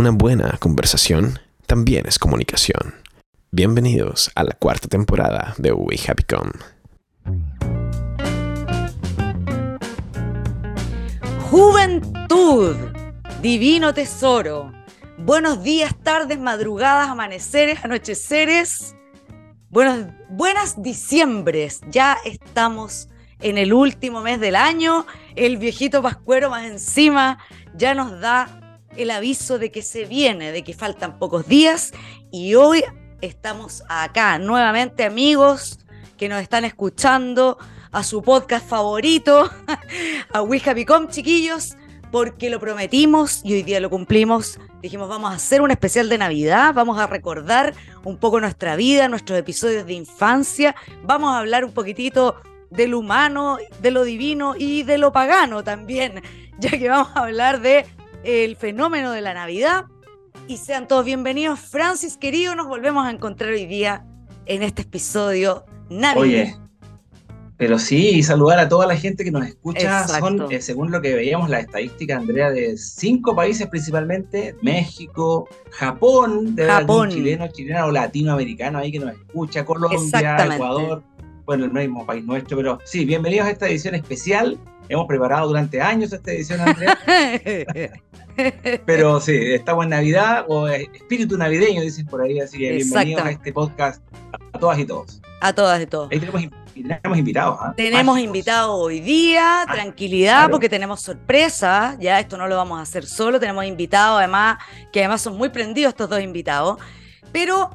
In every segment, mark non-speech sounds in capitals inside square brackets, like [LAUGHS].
Una buena conversación también es comunicación. Bienvenidos a la cuarta temporada de We Happy Come. Juventud, divino tesoro. Buenos días, tardes, madrugadas, amaneceres, anocheceres. Buenos, buenas diciembres. Ya estamos en el último mes del año. El viejito Pascuero más encima ya nos da el aviso de que se viene, de que faltan pocos días. Y hoy estamos acá nuevamente, amigos que nos están escuchando a su podcast favorito, [LAUGHS] a We Happy chiquillos, porque lo prometimos y hoy día lo cumplimos. Dijimos, vamos a hacer un especial de Navidad, vamos a recordar un poco nuestra vida, nuestros episodios de infancia, vamos a hablar un poquitito de lo humano, de lo divino y de lo pagano también, [LAUGHS] ya que vamos a hablar de el fenómeno de la Navidad. Y sean todos bienvenidos. Francis, querido, nos volvemos a encontrar hoy día en este episodio navideño. Oye, pero sí, saludar a toda la gente que nos escucha. Son, eh, según lo que veíamos, la estadística, Andrea, de cinco países principalmente: México, Japón, de Japón. chileno, chileno o latinoamericano ahí que nos escucha, Colombia, Ecuador, bueno, el mismo país nuestro, pero sí, bienvenidos a esta edición especial. Hemos preparado durante años esta edición, Andrea. [LAUGHS] pero sí, estamos en Navidad o espíritu navideño, dicen por ahí, así que bienvenidos a este podcast a todas y todos. A todas y todos. Ahí tenemos tenemos invitados. ¿ah? Tenemos invitados hoy día, ah, tranquilidad, porque tenemos sorpresa. Ya esto no lo vamos a hacer solo. Tenemos invitados, además, que además son muy prendidos estos dos invitados. Pero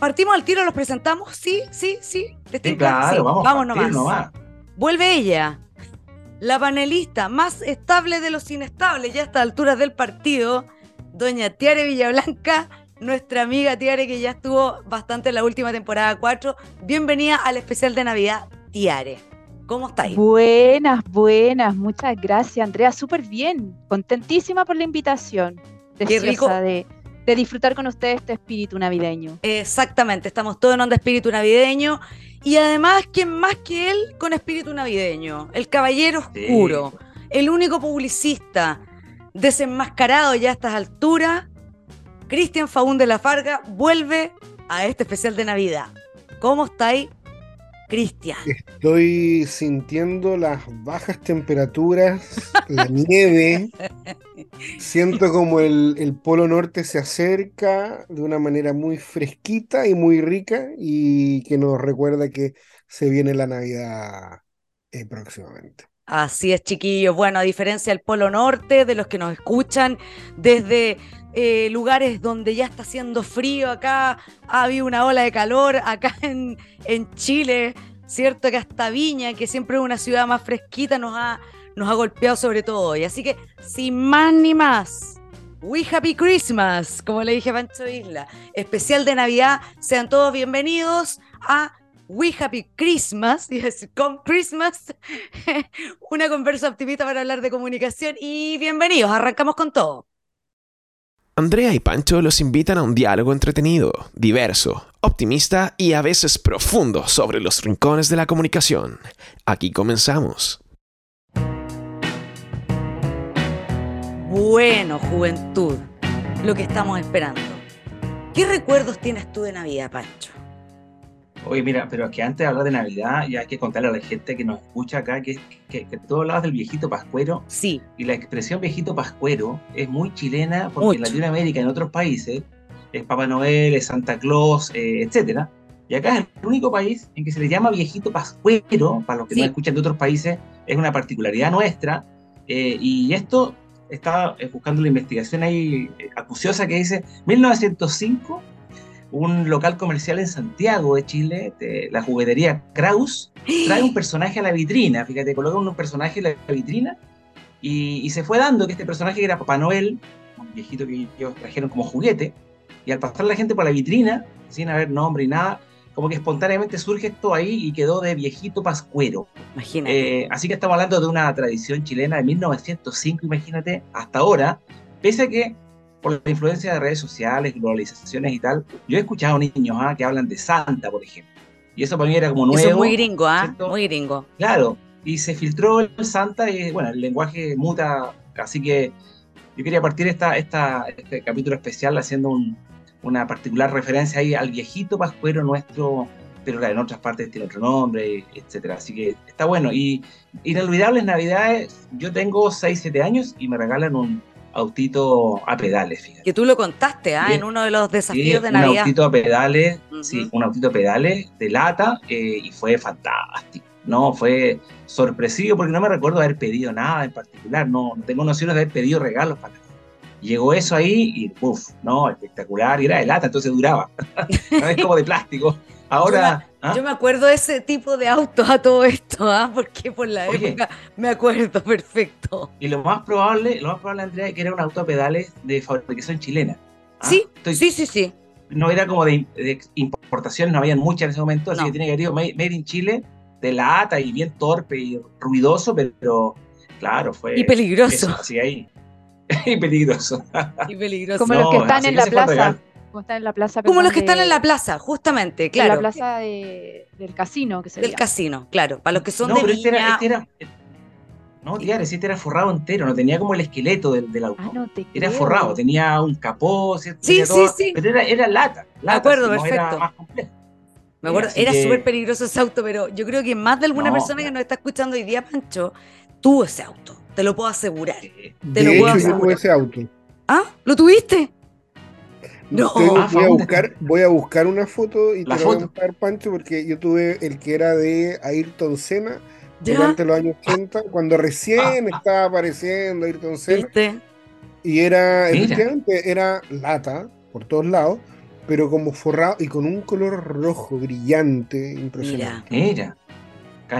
partimos al tiro, los presentamos. Sí, sí, sí. sí claro, vamos, vamos nomás. Vuelve ella, la panelista más estable de los inestables, ya a estas alturas del partido, doña Tiare Villablanca nuestra amiga Tiare, que ya estuvo bastante en la última temporada 4. Bienvenida al especial de Navidad, Tiare. ¿Cómo estáis? Buenas, buenas. Muchas gracias, Andrea. Súper bien. Contentísima por la invitación. Qué rico. De, de disfrutar con ustedes este espíritu navideño. Exactamente. Estamos todos en onda espíritu navideño. Y además, ¿quién más que él con espíritu navideño? El caballero oscuro. El único publicista desenmascarado ya a estas alturas Cristian Faún de la Farga vuelve a este especial de Navidad. ¿Cómo estáis, Cristian? Estoy sintiendo las bajas temperaturas, la [LAUGHS] nieve. Siento como el, Polo Norte se acerca de una manera muy fresquita y muy rica y que nos recuerda que se viene la Navidad eh, próximamente. Así es, chiquillos. Bueno, a diferencia del Polo Norte, de los que nos escuchan desde eh, lugares donde ya está haciendo frío, acá ha habido una ola de calor, acá [LAUGHS] en, en Chile, ¿cierto? Que hasta Viña, que siempre es una ciudad más fresquita, nos ha, nos ha golpeado sobre todo hoy. Así que, sin más ni más, We Happy Christmas, como le dije a Pancho Isla, especial de Navidad, sean todos bienvenidos a We Happy Christmas, [LAUGHS] con Christmas, [LAUGHS] una conversa optimista para hablar de comunicación y bienvenidos, arrancamos con todo. Andrea y Pancho los invitan a un diálogo entretenido, diverso, optimista y a veces profundo sobre los rincones de la comunicación. Aquí comenzamos. Bueno, juventud, lo que estamos esperando. ¿Qué recuerdos tienes tú de Navidad, Pancho? Oye, mira, pero que antes de hablar de Navidad, ya hay que contarle a la gente que nos escucha acá que, que, que tú hablabas del viejito pascuero. Sí. Y la expresión viejito pascuero es muy chilena porque en Latinoamérica, en otros países, es Papá Noel, es Santa Claus, eh, etcétera. Y acá es el único país en que se le llama viejito pascuero, para los que no escuchan de otros países, es una particularidad nuestra. Eh, y esto estaba eh, buscando la investigación ahí acuciosa que dice 1905 un local comercial en Santiago de Chile, la juguetería Kraus, trae un personaje a la vitrina, fíjate, coloca un personaje en la vitrina y, se fue dando que este personaje era Papá Noel, un viejito que ellos trajeron como juguete, y al pasar la gente por la vitrina, sin haber nombre y nada, como que espontáneamente surge esto ahí y quedó de viejito pascuero. Imagínate. Eh, así que estamos hablando de una tradición chilena de 1905, imagínate, hasta ahora, pese a que por la influencia de redes sociales, globalizaciones y tal, yo he escuchado niños ¿ah? que hablan de Santa, por ejemplo. Y eso para mí era como nuevo. Eso es muy gringo, ¿ah? Muy gringo. Claro. Y se filtró el Santa y bueno, el lenguaje muta, así que yo quería partir esta, esta, este capítulo especial haciendo un, una particular referencia ahí al viejito pascuero nuestro, pero en otras partes tiene otro nombre, etcétera. Así que está bueno. Y inolvidables navidades, yo tengo 6, 7 años y me regalan un autito a pedales, fíjate. Que tú lo contaste, ¿ah? En uno de los desafíos de Navidad. Un autito a pedales, sí, un autito a pedales de lata eh, y fue fantástico. No, fue sorpresivo porque no me recuerdo haber pedido nada en particular, no, no tengo nociones de haber pedido regalos para Llegó eso ahí y uff, no, espectacular, y era de lata, entonces duraba. [LAUGHS] no es como de plástico. Ahora. Yo me, ¿ah? acuerdo de ese tipo de autos a todo esto, ¿ah? porque por la época me acuerdo perfecto. Y lo más probable, lo más probable, Andrea, que era un auto a pedales de fabricación chilena. ¿ah? Sí, sí, sí, sí. No era como de, importación, no habían muchas en ese momento, así que tiene que haber ido made, in Chile, de lata y bien torpe y ruidoso, pero claro, fue. Y peligroso. así ahí. [LAUGHS] y peligroso. y peligroso. Como los que están en la plaza. Como están en la plaza. Como los que están en la plaza, justamente, claro. En la plaza del casino, que Del casino, claro. Para los que son de pero este era, este era, no, tía, este era forrado entero, no tenía como el esqueleto del, del auto. Ah, era forrado, tenía un capó, ¿cierto? Sí, sí, sí. Pero era, era lata, lata. Me acuerdo, perfecto. Era más complejo. Me acuerdo, era súper peligroso ese auto, pero yo creo que más de alguna persona que nos está escuchando hoy día, Pancho, tuvo ese auto. Te lo puedo asegurar. Te lo puedo asegurar. Yo tuve ese auto. ¿Ah? ¿Lo tuviste? No. Ah, voy, a buscar, voy a buscar una foto y te lo voy a buscar, Pancho, porque yo tuve el que era de Ayrton Senna durante los años 80, cuando recién ah. estaba apareciendo Ayrton Senna. ¿Viste? Y era, efectivamente, era lata por todos lados, pero como forrado y con un color rojo brillante, impresionante. Mira.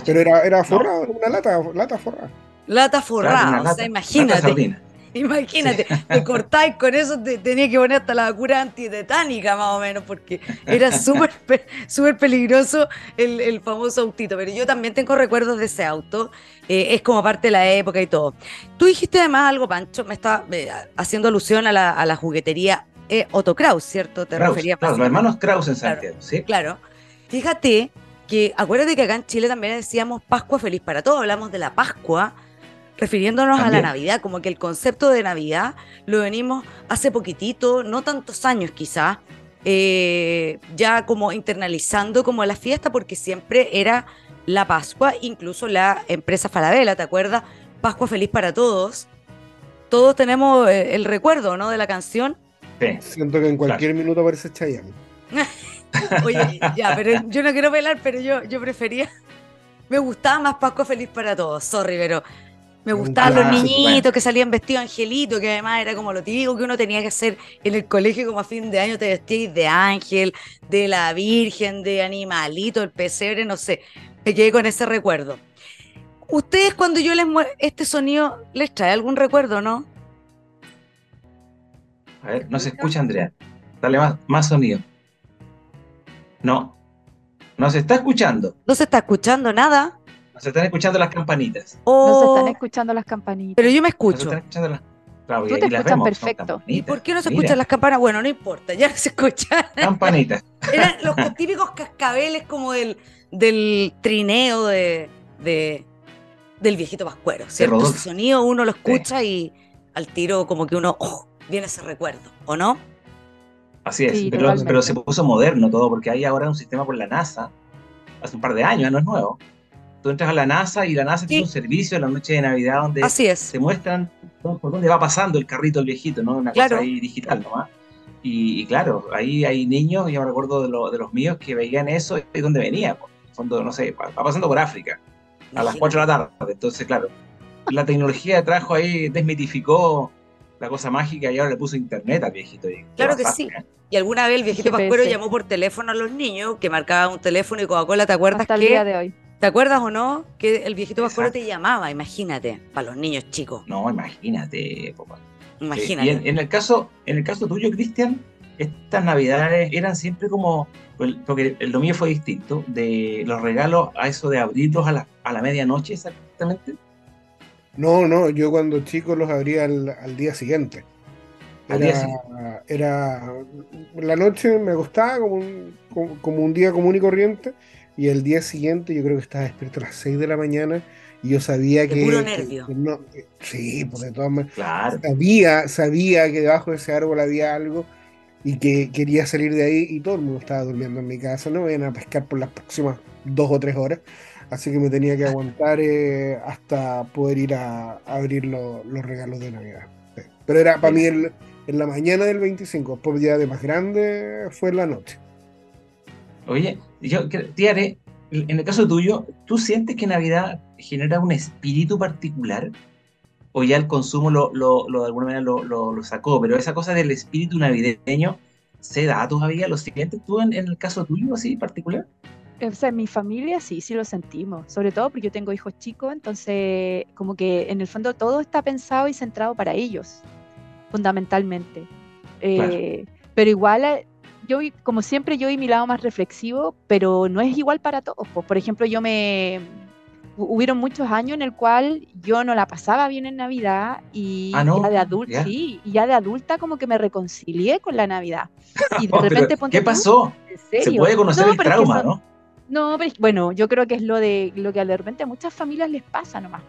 Pero era, era forrado, una lata, lata forrada. Lata forrada, o sea, imagínate. [LAUGHS] Imagínate, te cortáis con eso, te tenías que poner hasta la cura antitetánica más o menos, porque era súper [LAUGHS] súper peligroso el, el, famoso autito. Pero yo también tengo recuerdos de ese auto, eh, es como parte de la época y todo. Tú dijiste además algo, Pancho, me estaba eh, haciendo alusión a la, a la juguetería eh, Otto Kraus, ¿cierto? Te refería claro, los hermanos Kraus en Santiago, ¿sí? Claro. Fíjate que acuérdate que acá en Chile también decíamos Pascua feliz para todos, hablamos de la Pascua refiriéndonos a la Navidad, como que el concepto de Navidad lo venimos hace poquitito, no tantos años quizás, eh, ya como internalizando como la fiesta, porque siempre era la Pascua, incluso la empresa Falabella, ¿te acuerdas? Pascua feliz para todos. Todos tenemos eh, el recuerdo, ¿no? De la canción. Sí. Siento que en cualquier minuto aparece Chayanne. [LAUGHS] Oye, ya, pero yo no quiero velar, pero yo, yo prefería. Me gustaba más Pascua Feliz para todos, sorry, pero me gustaban los niñitos que salían vestidos angelito, que además era como lo típico que uno tenía que hacer en el colegio, como a fin de año te vestías de ángel, de la Virgen, de animalito, el pesebre, no sé. Me quedé con ese recuerdo. Ustedes cuando yo les muestro este sonido, ¿les trae algún recuerdo, no? A ver, no se escucha, Andrea. Dale más, más sonido. No. No se está escuchando. No se está escuchando nada. Nos están escuchando las campanitas. Oh. Nos están escuchando las campanitas. Pero yo me escucho. Nos están escuchando las... Claro, Tú te escuchan perfecto. ¿Y por qué no se escuchan las campanas? Bueno, no importa, ya no se escuchan. [LAUGHS] Campanitas. Eran los típicos cascabeles como del, del trineo de, del viejito pascuero, ¿cierto? Ese sonido uno lo escucha y al tiro como que uno, oh, viene ese recuerdo, ¿o no? Así es, pero, pero, se puso moderno todo, porque hay ahora un sistema por la NASA, hace un par de años, no es nuevo, tú entras a la NASA y la NASA tiene un servicio en la noche de Navidad donde Así es. te muestran por dónde va pasando el carrito el viejito, ¿no? Una cosa ahí digital nomás. Y, claro, ahí hay niños, yo me recuerdo de, de, los míos, que veían eso y dónde venía. Por fondo, no sé, va pasando por África a las 4 de la tarde. Entonces, claro, la tecnología trajo ahí, desmitificó la cosa mágica y ahora le puso internet al viejito. claro que sí. ¿eh? Y alguna vez el viejito Pascuero llamó por teléfono a los niños, que marcaba un teléfono y Coca-Cola, ¿te acuerdas? Hasta el día de hoy. ¿Te acuerdas o no? Que el viejito Pascuero te llamaba, imagínate, para los niños chicos. No, imagínate, papá. Imagínate. y en, el caso, en el caso tuyo, Cristian, estas navidades eran siempre como, porque lo mío fue distinto, de los regalos a eso de abrirlos a la, a la medianoche exactamente. No, no, yo cuando chico los abría al, día siguiente. Era, era, la noche me gustaba como como un día común y corriente y el día siguiente yo creo que estaba despierto a las 6 de la mañana Y yo sabía que. Puro nervio. sí, pues de todas maneras. Sabía, sabía que debajo de ese árbol había algo y que quería salir de ahí y todo el mundo estaba durmiendo en mi casa. No iban a pescar por las próximas dos o tres horas. Así que me tenía que [LAUGHS] aguantar eh, hasta poder ir a, abrir los regalos de Navidad. Pero era para mí en la mañana del 25, por día de más grande fue en la noche. Oye, yo, Tiare, en el caso tuyo, ¿tú sientes que Navidad genera un espíritu particular? ¿O ya el consumo lo, lo, de alguna manera lo, sacó? Pero esa cosa del espíritu navideño, ¿se da todavía? ¿Lo sientes tú en, en el caso tuyo así particular? O sea, en mi familia sí, sí lo sentimos, sobre todo porque yo tengo hijos chicos, entonces como que en el fondo todo está pensado y centrado para ellos, fundamentalmente. Eh, pero igual, yo como siempre yo vi mi lado más reflexivo, pero no es igual para todos. Por ejemplo, yo me... Hubieron muchos años en el cual yo no la pasaba bien en Navidad y ah, ya de adulta, sí, y ya de adulta como que me reconcilié con la Navidad. [LAUGHS] Y de repente ¿Qué pasó? Se puede conocer el trauma, ¿no? No, bueno, yo creo que es lo de lo que de repente a muchas familias les pasa nomás.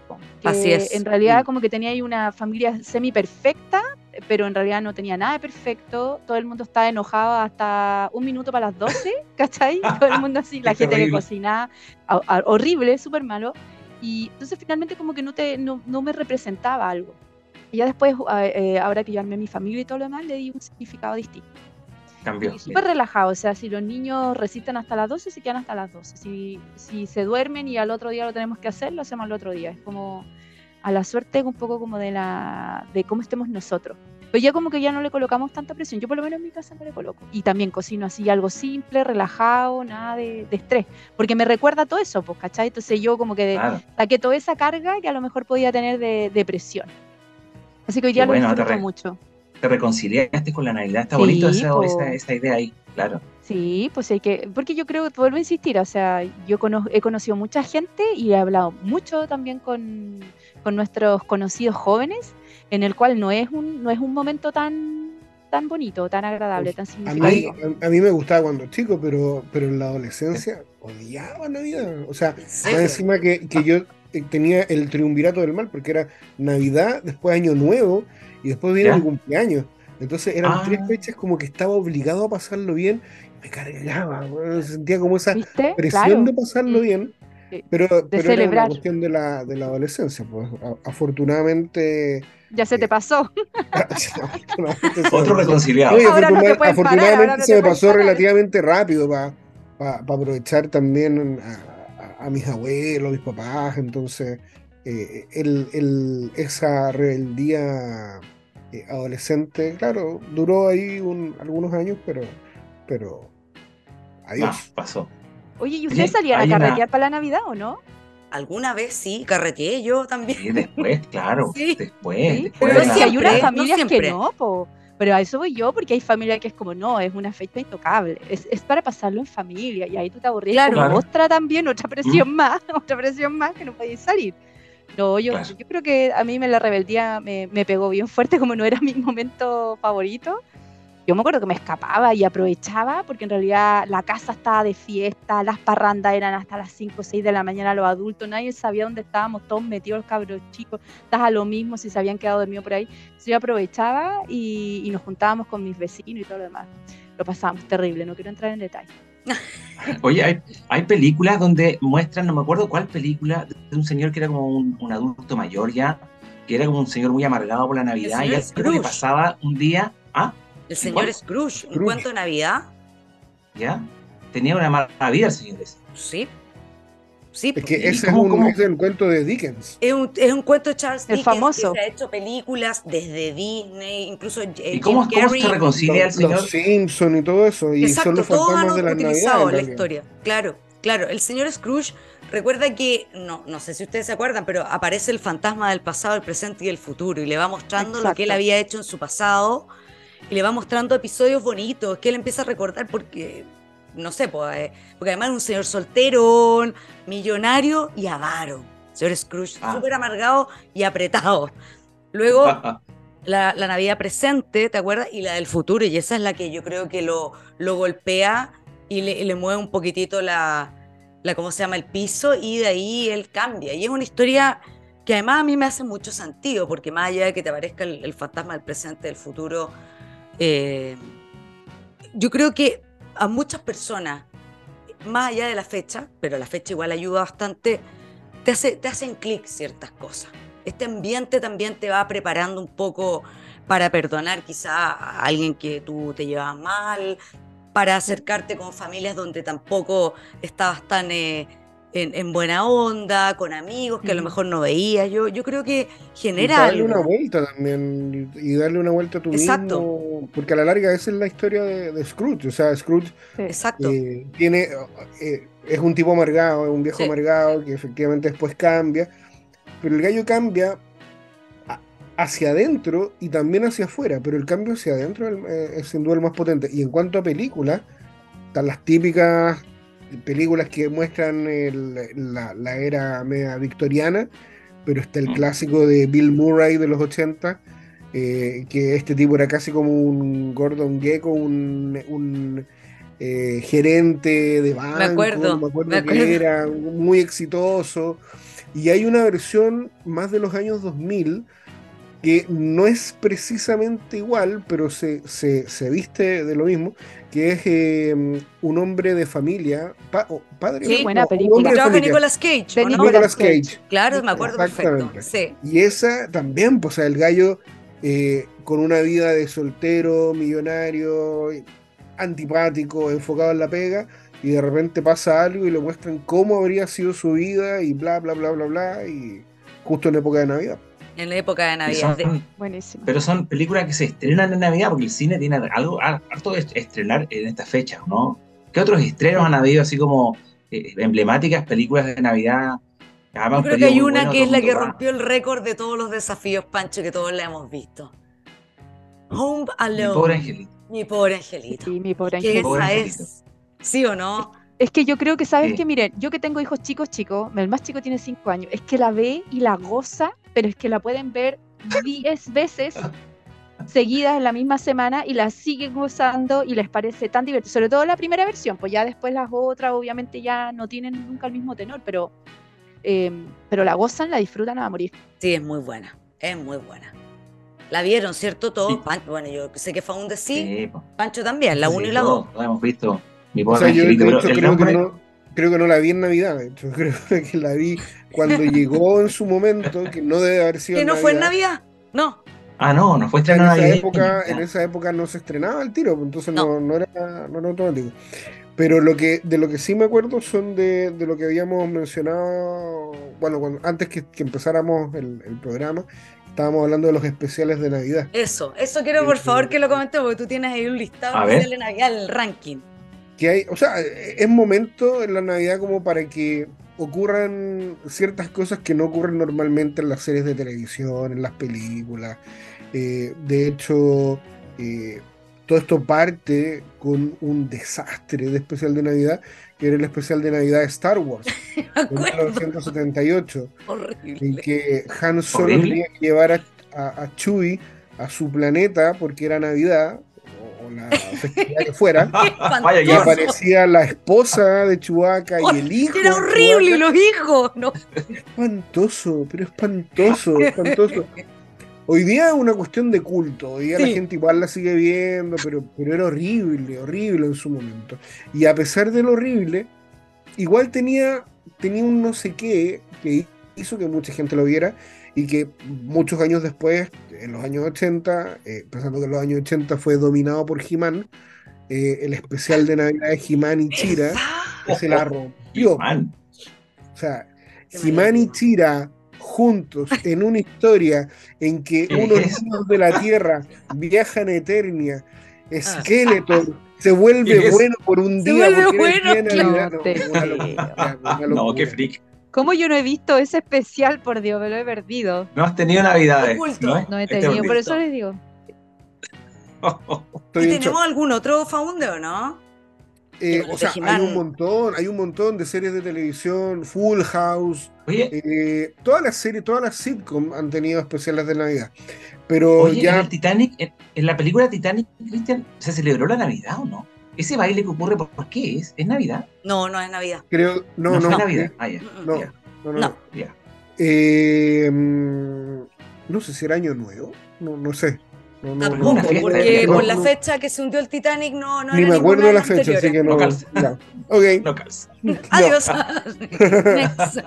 Así es. En realidad, como que tenía ahí una familia semi perfecta, pero en realidad no tenía nada de perfecto. Todo el mundo estaba enojado hasta un minuto para las 12, [LAUGHS] ¿cachai? Todo el mundo así, la gente que cocinaba, horrible, súper malo. Y entonces finalmente como que no, te, no, me representaba algo. Y ya después, eh, ahora que yo armé mi familia y todo lo demás, le di un significado distinto. Súper relajado, o sea, si los niños resisten hasta las 12, se quedan hasta las 12. Si, si se duermen y al otro día lo tenemos que hacer, lo hacemos al otro día. Es como a la suerte un poco como de la de cómo estemos nosotros. Pero ya como que ya no le colocamos tanta presión. Yo por lo menos en mi casa no le coloco. Y también cocino así algo simple, relajado, nada de, estrés. Porque me recuerda todo eso, pues, ¿cachai? Entonces yo como que saqué toda esa carga que a lo mejor podía tener de, de presión. Así que hoy día lo disfruto mucho te reconciliaste con la Navidad. Está bonito esa, esa, idea ahí, claro. Sí, pues hay que, porque yo creo, vuelvo a insistir, o sea, yo he conocido mucha gente y he hablado mucho también con, con, nuestros conocidos jóvenes, en el cual no es un, no es un momento tan tan bonito, tan agradable, tan significativo. A mí, a, mí me gustaba cuando chico, pero, pero en la adolescencia odiaba Navidad. O sea, encima que, que yo eh, tenía el triunvirato del mal, porque era Navidad, después Año Nuevo, y después viene mi cumpleaños. Entonces eran tres ah. fechas como que estaba obligado a pasarlo bien. Me cargaba, sentía como esa presión de pasarlo mm. bien. Pero, pero era una cuestión de la, de la adolescencia, pues afortunadamente. Ya se te pasó. Otro [LAUGHS] reconciliado. afortunadamente se me pasó relativamente rápido para aprovechar también a, a, mis abuelos, a mis papás. Entonces, eh, el, el, esa rebeldía eh, adolescente, claro, duró ahí algunos años, pero, pero adiós. pasó. Oye, ¿y ustedes salían a carretear para la Navidad o no? Alguna vez sí, carreteé yo también. [LAUGHS] Sí, después, claro, después. pero si hay unas familias que no, pero a eso voy yo, porque hay familias que es como, no, es una fecha intocable, es, es para pasarlo en familia, y ahí tú te aburrías claro. como otra también, otra presión mm. más, [LAUGHS] otra presión más que no podéis salir. No, yo, yo creo que a mí me la rebeldía me, me, pegó bien fuerte, como no era mi momento favorito. Yo me acuerdo que me escapaba y aprovechaba, porque en realidad la casa estaba de fiesta, las parrandas eran hasta las 5 o 6 de la mañana los adultos, nadie sabía dónde estábamos, todos metidos los cabros chicos, estás a lo mismo si se habían quedado dormidos por ahí. Entonces yo aprovechaba y, y nos juntábamos con mis vecinos y todo lo demás. Lo pasábamos terrible, no quiero entrar en detalle. [LAUGHS] Oye, hay, hay, películas donde muestran, no me acuerdo cuál película, de un señor que era como un, adulto mayor ya, que era como un señor muy amargado por la Navidad y algo que pasaba un día. ¿Ah? El señor Scrooge, un cuento de Navidad. ¿Ya? Tenía una mala vida el señor ese. Sí, Sí, es que ese es, un, es, el cuento de Dickens. Es un, es un cuento de Charles el Dickens famoso. que se ha hecho películas desde Disney, incluso ¿Y cómo, cómo se reconcilia el señor? Los Simpson y todo eso. Y Exacto, son los todos han de la utilizado la historia. Claro, claro. El señor Scrooge recuerda que, no, no sé si ustedes se acuerdan, pero aparece el fantasma del pasado, el presente y el futuro y le va mostrando lo que él había hecho en su pasado y le va mostrando episodios bonitos que él empieza a recordar porque no sé, pues, porque además es un señor soltero, millonario y avaro. Señor Scrooge, ah. súper amargado y apretado. Luego, la, Navidad presente, ¿te acuerdas? Y la del futuro, y esa es la que yo creo que lo, lo golpea y le, mueve un poquitito la, la cómo se llama el piso y de ahí él cambia. Y es una historia que además a mí me hace mucho sentido, porque más allá de que te aparezca el, fantasma del presente, del futuro, eh, yo creo que a muchas personas, más allá de la fecha, pero la fecha igual ayuda bastante, te, hace, te hacen clic ciertas cosas. Este ambiente también te va preparando un poco para perdonar quizá a alguien que tú te llevas mal, para acercarte con familias donde tampoco estabas tan eh, en, buena onda, con amigos que a lo mejor no veías. Yo, yo creo que genera. darle una vuelta también y darle una vuelta a tu Exacto. porque a la larga esa es la historia de, Scrooge. O sea, Scrooge Exacto. Eh, tiene, eh, es un tipo amargado, es un viejo amargado que efectivamente después cambia, pero el gallo cambia hacia adentro y también hacia afuera, pero el cambio hacia adentro es, es sin duda el más potente. Y en cuanto a películas, están las típicas películas que muestran la, era media victoriana, pero está el mm. clásico de Bill Murray de los 80, eh, que este tipo era casi como un Gordon Gecko, un, eh, gerente de banco, me acuerdo, me acuerdo, que era muy exitoso. Y hay una versión más de los años 2000 que no es precisamente igual, pero se, se, viste de lo mismo, que es em, un hombre de familia, padre. Sí, buena película. Trabaja Nicolas Cage. ¿no? Nicolas Cage. Claro, me acuerdo perfecto. Sí. Y esa también, pues, el gallo eh, con una vida de soltero, millonario, antipático, enfocado en la pega, y de repente pasa algo y le muestran cómo habría sido su vida y bla, bla, bla, bla, bla, y justo en época de Navidad. En la época de Navidad. Pero son películas que se estrenan en Navidad porque el cine tiene algo harto de estrenar en estas fechas, ¿no? ¿Qué otros estrenos han habido así como eh, emblemáticas películas de Navidad? Yo creo que hay una que es la que rompió el récord de todos los desafíos, Pancho, que todos la hemos visto. Home Alone. Mi pobre angelito. Mi pobre angelito. Sí, mi pobre angelito. esa es. ¿Sí o no? Es que yo creo que, ¿sabes que Miren, yo que tengo hijos chicos, chicos, el más chico tiene 5 años, es que la ve y la goza pero es que la pueden ver 10 veces seguidas en la misma semana y la siguen usando y les parece tan divertido. Sobre todo la primera versión, pues ya después las otras obviamente ya no tienen nunca el mismo tenor, pero, eh, pero la gozan, la disfrutan a morir. Sí, es muy buena, es muy buena. La vieron, ¿cierto? Todos. Bueno, yo sé que fue un sí. Pancho también, la 1 y la 2. La hemos visto. Mi o sea, yo, creo, que no, creo que no la vi en Navidad, de hecho. [LAUGHS] Creo que la vi cuando [LAUGHS] llegó en su momento, que no debe haber sido. ¿Que no fue en Navidad? No. Ah, no, no fue estrenada en esa época. En esa época no se estrenaba el tiro, entonces no, no, era, no era automático. Pero lo que, de lo que sí me acuerdo son de, de lo que habíamos mencionado, bueno, cuando, antes que, que empezáramos el, el, programa, estábamos hablando de los especiales de Navidad. Eso, eso quiero por favor que lo comentes porque tú tienes ahí un listado de Navidad, el ranking que hay, o sea, es momento en la Navidad como para que ocurran ciertas cosas que no ocurren normalmente en las series de televisión, en las películas. Eh, de hecho, eh, todo esto parte con un desastre de especial de Navidad, que era el especial de Navidad de Star Wars, [LAUGHS] en 1978, en que Han Solo tenía que llevar a, a, a Chewie a su planeta porque era Navidad, la festividad que fuera, [LAUGHS] y aparecía la esposa de Chubaca y el hijo. Era horrible, los hijos. No. Espantoso, pero espantoso, espantoso. Hoy día es una cuestión de culto, hoy día la gente igual la sigue viendo, pero, pero era horrible, horrible en su momento. Y a pesar de lo horrible, igual tenía, tenía un no sé qué que hizo que mucha gente lo viera y que muchos años después, en los años 80, eh, pensando que en los años 80 fue dominado por He-Man, eh, el especial de Navidad de He-Man y Chira, que se la rompió. O sea, He-Man y Chira juntos en una historia en que [LAUGHS] unos niños de la Tierra viajan a Eternia, Skeletor se vuelve [LAUGHS] bueno por un día. Se vuelve bueno, no, qué freak. ¿Cómo yo no he visto ese especial? Por Dios, me lo he perdido. No has tenido navidades. ¿no? no he este tenido, por eso les digo. [LAUGHS] ¿Y tenemos algún otro Faunde o no? Eh, o sea, hay un montón, hay un montón de series de televisión, Full House, eh, todas las series, todas las sitcoms han tenido especiales de Navidad. Pero ya. En el Titanic, en, la película Titanic, Cristian, ¿se celebró la Navidad o no? Ese baile que ocurre, ¿por qué es? ¿Es Navidad? No, no es Navidad. Creo, no, no. no. es Navidad. Ah, ya. Mm, mm. No, Ya. no, no. No. Ya. Eh, mm, no sé si era año nuevo. No, no sé. No, no, no, Tampoco, porque no, con la fecha que se hundió el Titanic no, no Ni era me acuerdo de la fecha, así que no. No calza. ya. Ok. No calza. no. Adiós. [LAUGHS]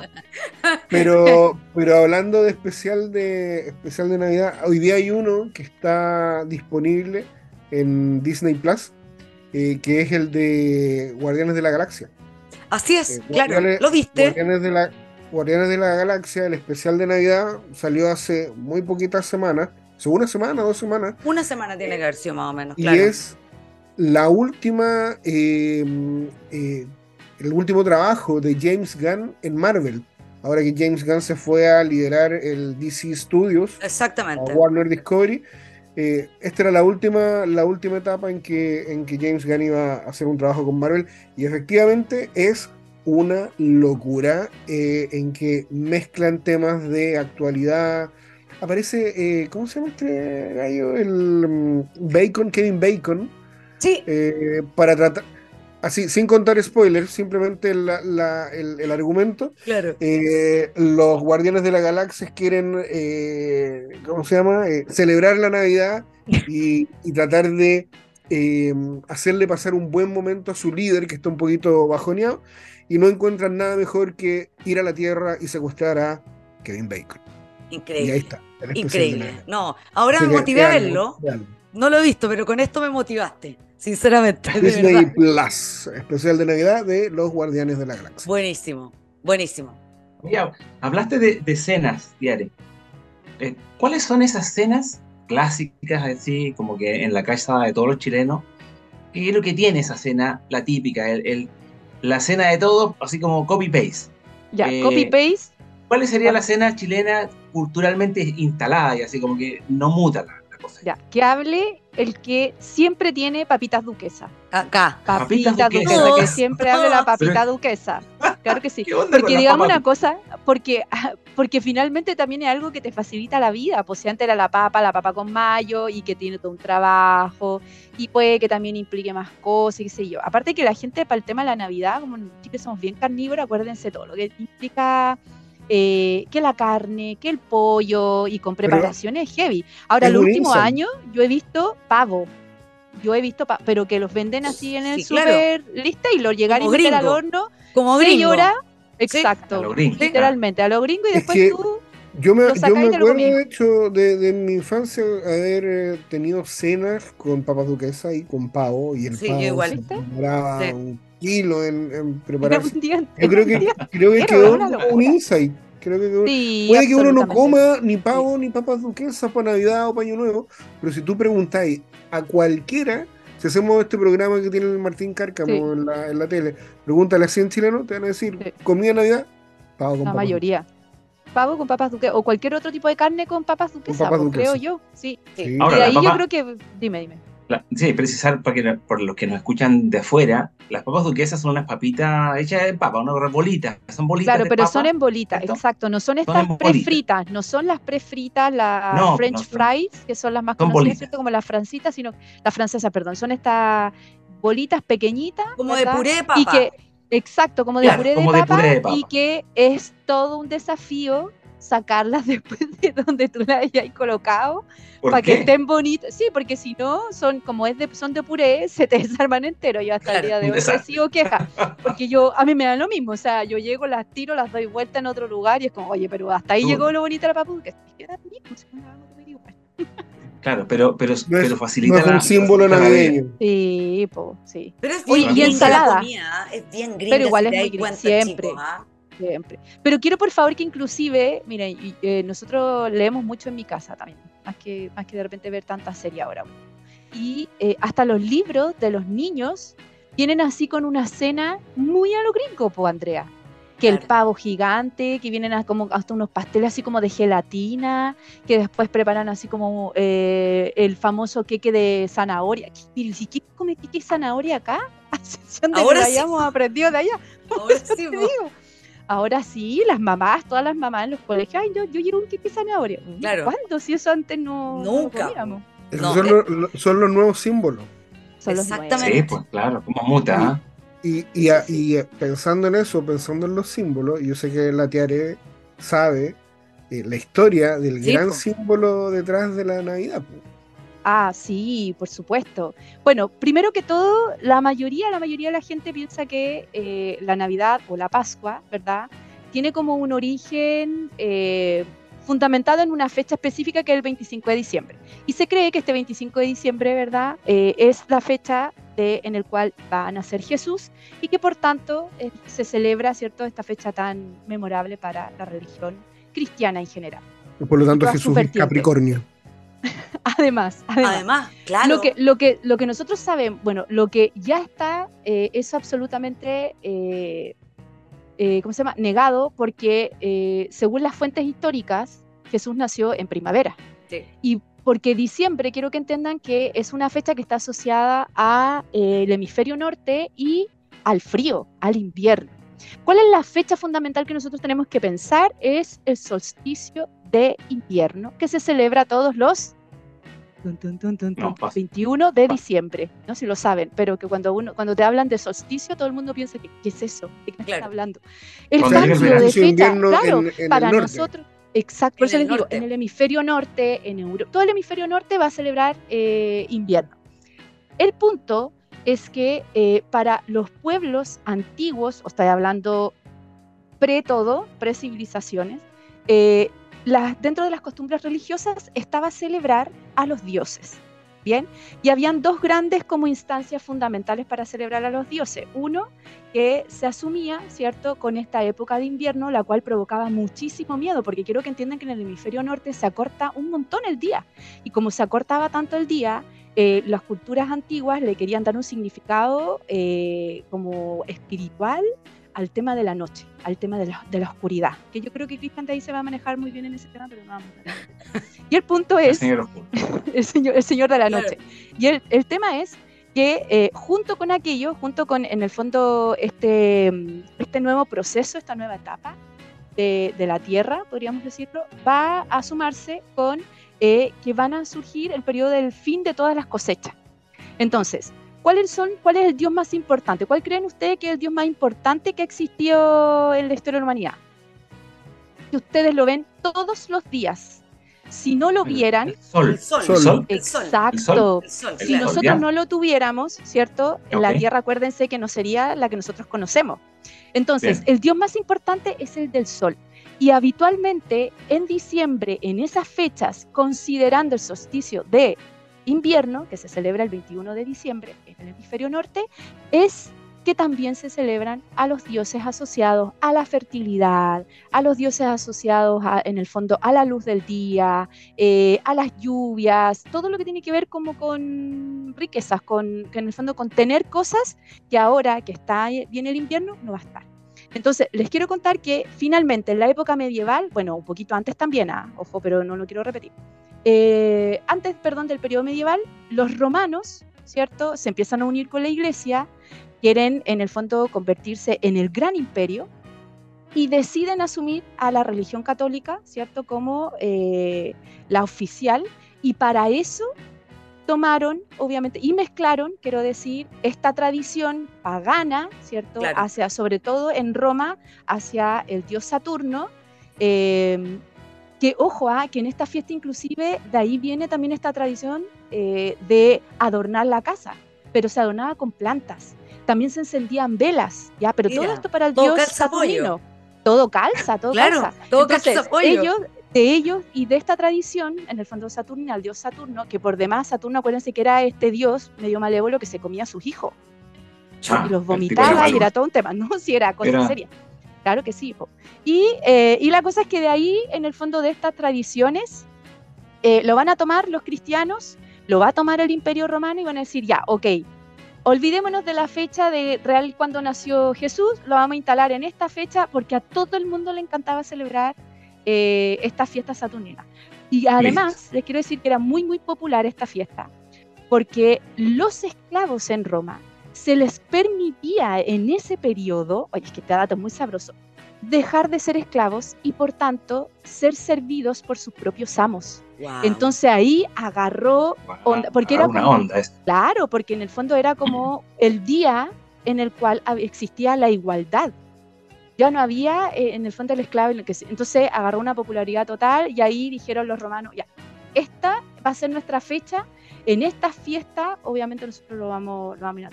Pero, pero hablando de especial de especial de Navidad, hoy día hay uno que está disponible en Disney Plus, eh, que es el de Guardianes de la Galaxia. Así es, Eh, claro. ¿Lo viste? Guardianes de la Guardianes de la Galaxia, el especial de Navidad, salió hace muy poquitas semanas, una semana, dos semanas, Una semana tiene que haber sido más o menos, y claro. es la última, eh, eh, el último trabajo de James Gunn en Marvel. Ahora que James Gunn se fue a liderar el DC Studios, a Exactamente. Warner Discovery, eh, esta era la última, la última etapa en que, en que James Gunn iba a hacer un trabajo con Marvel, y efectivamente es una locura eh, en que mezclan temas de actualidad. Aparece, eh, ¿cómo se llama este gallo? El mm, Bacon, Kevin Bacon, Sí, eh, para tratar, así, sin contar spoilers, simplemente la- la- el, el argumento. claro. Eh, los Guardianes de la Galaxia quieren, eh, ¿cómo se llama? Eh, celebrar la Navidad [LAUGHS] y, y tratar de hacerle pasar un buen momento a su líder, que está un poquito bajoneado, y no encuentran nada mejor que ir a la Tierra y secuestrar a Kevin Bacon. Y ahí Increíble. está. de Increíble. No, ahora me motivé a verlo. No lo he visto, pero con esto me motivaste. Sinceramente, de Disney verdad. Plus, especial de Navidad de los Guardianes de la Galaxia. Buenísimo, buenísimo. Hablaste de, de cenas, Diare. Eh, ¿Cuáles son esas cenas clásicas, así como que en la casa de todos los chilenos? ¿Qué es lo que tiene esa cena, la típica, el, el- la cena de todos, así como copy-paste? Ya, Eh, copy-paste. ¿Cuál sería la cena chilena culturalmente instalada y así como que no muta la, la cosa? Ya, que hable el que siempre tiene papitas duquesa. Acá. Papitas Papita duquesa. duquesa, que siempre hable la papita duquesa. Claro que sí. ¿Qué onda con Porque digamos una cosa, porque, [LAUGHS] porque finalmente también es algo que te facilita la vida. Pues si antes era la papa, la papa con mayo y que tiene todo un trabajo y puede que también implique más cosas y qué sé yo. Aparte que la gente para el tema de la Navidad, como en Chile somos bien carnívoros, acuérdense todo lo que implica eh, que la carne, que el pollo y con Pero preparaciones heavy. Ahora, es últimos insight. años yo he visto pavo. Yo he visto, pa- pero que los venden así en el Sí, claro. super lista y lo llegan Como y meter al gringo. horno Como seis gringo. horas. Exacto. los gringos. Literalmente, a los gringos y Es después que- tú. Yo me, yo me acuerdo, de hecho, de, de mi infancia haber eh, tenido cenas con papas duquesas y con pavo, y el Sí, pavo igual. se demoraba Sí. un kilo en, en Era prepararse. un día- Yo creo que, creo que quedó una un insight. Creo que quedó- Sí, Puede que uno no coma ni pavo ni papas duquesas para Navidad o para Año Nuevo, pero si tú preguntáis a cualquiera, si hacemos este programa que tiene el Martín Cárcamo Sí. en, la, en la tele, pregúntale a 100 chilenos, te van a decir, Sí. comida Navidad, pavo con La papas mayoría. Pavo con papas duquesas o cualquier otro tipo de carne con papas duquesas, papas pues, creo yo. Sí. Ahora, y de ahí yo creo que. Dime, dime. La- sí, precisar para que por los que nos escuchan de afuera, las papas duquesas son unas papitas hechas en papa, unas bolitas, son bolitas Claro, de pero papa. son en bolitas, exacto. No son estas bolitas. prefritas, no son las prefritas, las No, French no son. fries, que son las más Son conocidas. ¿cierto? Como las francitas, sino las francesas, perdón. Son estas bolitas pequeñitas. Como de puré de papa. Y que, exacto, como de, puré, de como de papa, puré de papa. y que es todo un desafío sacarlas [LAUGHS] después de donde tú las hayas colocado ¿Por para que estén bonitas. Sí, porque si no, son como es de, son de puré, [LAUGHS] se te desarman entero. Yo hasta el día de hoy recibo quejas. Porque yo, a mí me da lo mismo. O sea, yo llego, las tiro, las doy vuelta en otro lugar y es como, oye, pero hasta ahí Tú- llegó lo bonito de la papa. Que era lo mismo, hago, me digo, pues. [LAUGHS] Claro, pero, pero, No es, pero no facilita es la- un símbolo la vida. navideño. Sí, po, sí. Pero es Oye, bien y gringa ensalada. es bien gringa. Pero igual si es muy gringa, cuenta, siempre. chicos, ¿ah? Siempre. Pero quiero por favor que inclusive, miren, y, eh, nosotros leemos mucho en mi casa también, más que, más que de repente ver tantas series ahora. Y eh, hasta los libros de los niños vienen así con una cena muy a lo gringo, po, Andrea. Que el pavo gigante, que vienen a- como hasta unos pasteles así como de gelatina, que después preparan así como eh, el famoso queque de zanahoria. Pero si quién come queque de zanahoria acá, [LAUGHS] a excepción de Ahora lo sí. que hayamos aprendido de allá. Ahora [LAUGHS] Eso sí, te po. digo. Ahora sí, las mamás, todas las mamás en los colegios, ay, yo, yo llevo un queque de zanahoria. Claro. ¿Cuándo? Si eso antes no, no lo Nunca, comíamos. Esos No, son, eh. los, lo- son los nuevos símbolos. Son los Exactamente. Sí, pues claro, como muta. Y, y, a- y, pensando en eso, pensando en los símbolos, yo sé que la Tiare sabe eh, la historia del Sí, gran po. símbolo detrás de la Navidad. po. Ah, sí, por supuesto. Bueno, primero que todo, la mayoría, la mayoría de la gente piensa que eh, la Navidad o la Pascua, ¿verdad? Tiene como un origen eh, fundamentado en una fecha específica que es el 25 de diciembre. Y se cree que este 25 de diciembre, ¿verdad? Es la fecha de, en el cual va a nacer Jesús y que por tanto eh, se celebra, ¿cierto? Esta fecha tan memorable para la religión cristiana en general. Por lo tanto, Jesús es. Capricornio. [LAUGHS] Además, además. Además, claro. Lo que, lo, que, lo que nosotros sabemos, bueno, lo que ya está eh, es absolutamente, eh, eh, ¿cómo se llama? Negado porque eh, según las fuentes históricas, Jesús nació en primavera. Sí. Y porque diciembre, quiero que entiendan que es una fecha que está asociada al hemisferio norte y al frío, al invierno. ¿Cuál es la fecha fundamental que nosotros tenemos que pensar? Es el solsticio de invierno, que se celebra todos los tun, tun, tun, tun, No, tun, pas- 21 de diciembre. No sé si lo saben, pero que cuando uno cuando te hablan de solsticio, todo el mundo piensa que ¿qué es eso? ¿De qué Claro. están hablando? El cambio de solsticio de fecha, invierno claro, en- en el para norte. nosotros. Exacto, por eso les digo, norte. en el hemisferio norte, en Europa, todo el hemisferio norte va a celebrar eh, invierno. El punto es que eh, para los pueblos antiguos, o estoy hablando pre todo, pre civilizaciones, eh, las- dentro de las costumbres religiosas estaba celebrar a los dioses. Bien, y habían dos grandes como instancias fundamentales para celebrar a los dioses. Uno, que se asumía, ¿cierto?, con esta época de invierno, la cual provocaba muchísimo miedo, porque quiero que entiendan que en el hemisferio norte se acorta un montón el día. Y como se acortaba tanto el día, eh, las culturas antiguas le querían dar un significado eh, como espiritual al tema de la noche, al tema de la, de la oscuridad, que yo creo que Cristian de ahí se va a manejar muy bien en ese tema, pero no vamos a. Y el punto es. [LAUGHS] el señor, el señor de la Claro. noche. Y el, el tema es que eh, junto con aquello, junto con, en el fondo, este, este nuevo proceso, esta nueva etapa de, de la Tierra, podríamos decirlo, va a sumarse con eh, que van a surgir el periodo del fin de todas las cosechas. Entonces, ¿cuáles son, ¿cuál es el dios más importante? ¿Cuál creen ustedes que es el dios más importante que existió en la historia de la humanidad? Que ustedes lo ven todos los días. Si no lo vieran, El sol. El sol. Sol. El sol. exacto, El sol, El si nosotros no lo tuviéramos, ¿cierto? La Ok. Tierra, acuérdense que no sería la que nosotros conocemos. Entonces, Bien. el dios más importante es el del Sol. Y habitualmente en diciembre, en esas fechas, considerando el solsticio de invierno, que se celebra el 21 de diciembre en el hemisferio norte, es que también se celebran a los dioses asociados a la fertilidad, a los dioses asociados en el fondo a la luz del día, eh, a las lluvias, todo lo que tiene que ver como con riquezas, con que en el fondo con tener cosas que ahora que está viene el invierno no va a estar. Entonces, les quiero contar que finalmente en la época medieval, bueno, un poquito antes también, ah, ojo, pero no lo quiero repetir. eh, antes, perdón, del periodo medieval, los romanos, ¿cierto? Se empiezan a unir con la iglesia, quieren en el fondo convertirse en el gran imperio y deciden asumir a la religión católica, ¿cierto? Como eh, la oficial y para eso tomaron, obviamente, y mezclaron, quiero decir, esta tradición pagana, ¿cierto? Claro. Hacia, sobre todo en Roma, hacia el dios Saturno, eh, que ojo, ah, que en esta fiesta inclusive de ahí viene también esta tradición eh, de adornar la casa, pero se adornaba con plantas. También se encendían velas, ya, pero todo Mira, esto para el todo dios. Saturnino. Todo calza, todo Claro, calza. todo Entonces, calza pollo. ellos, de ellos y de esta tradición, en el fondo Saturno, al dios Saturno, que por demás Saturno, acuérdense que era este dios medio malévolo que se comía a sus hijos Ah, y los vomitaba y era todo un tema, no, [LAUGHS] si era cosa Era- seria. Claro que sí. Y, eh, y la cosa es que de ahí, en el fondo de estas tradiciones, eh, lo van a tomar los cristianos, lo va a tomar el imperio romano y van a decir, ya, ok, olvidémonos de la fecha de real cuando nació Jesús, lo vamos a instalar en esta fecha porque a todo el mundo le encantaba celebrar eh, esta fiesta saturnina. Y además, les quiero decir que era muy, muy popular esta fiesta, porque los esclavos en Roma se les permitía en ese periodo, oye, es que este dato es muy sabroso, dejar de ser esclavos y por tanto ser servidos por sus propios amos. Wow. Entonces ahí agarró onda, porque era una como- onda. Claro, porque en el fondo era como el día en el cual existía la igualdad. Ya no había eh, en el fondo el esclavo. en el que se- entonces agarró una popularidad total y ahí dijeron los romanos, ya, esta va a ser nuestra fecha. En esta fiesta, obviamente nosotros lo vamos, lo vamos a mirar.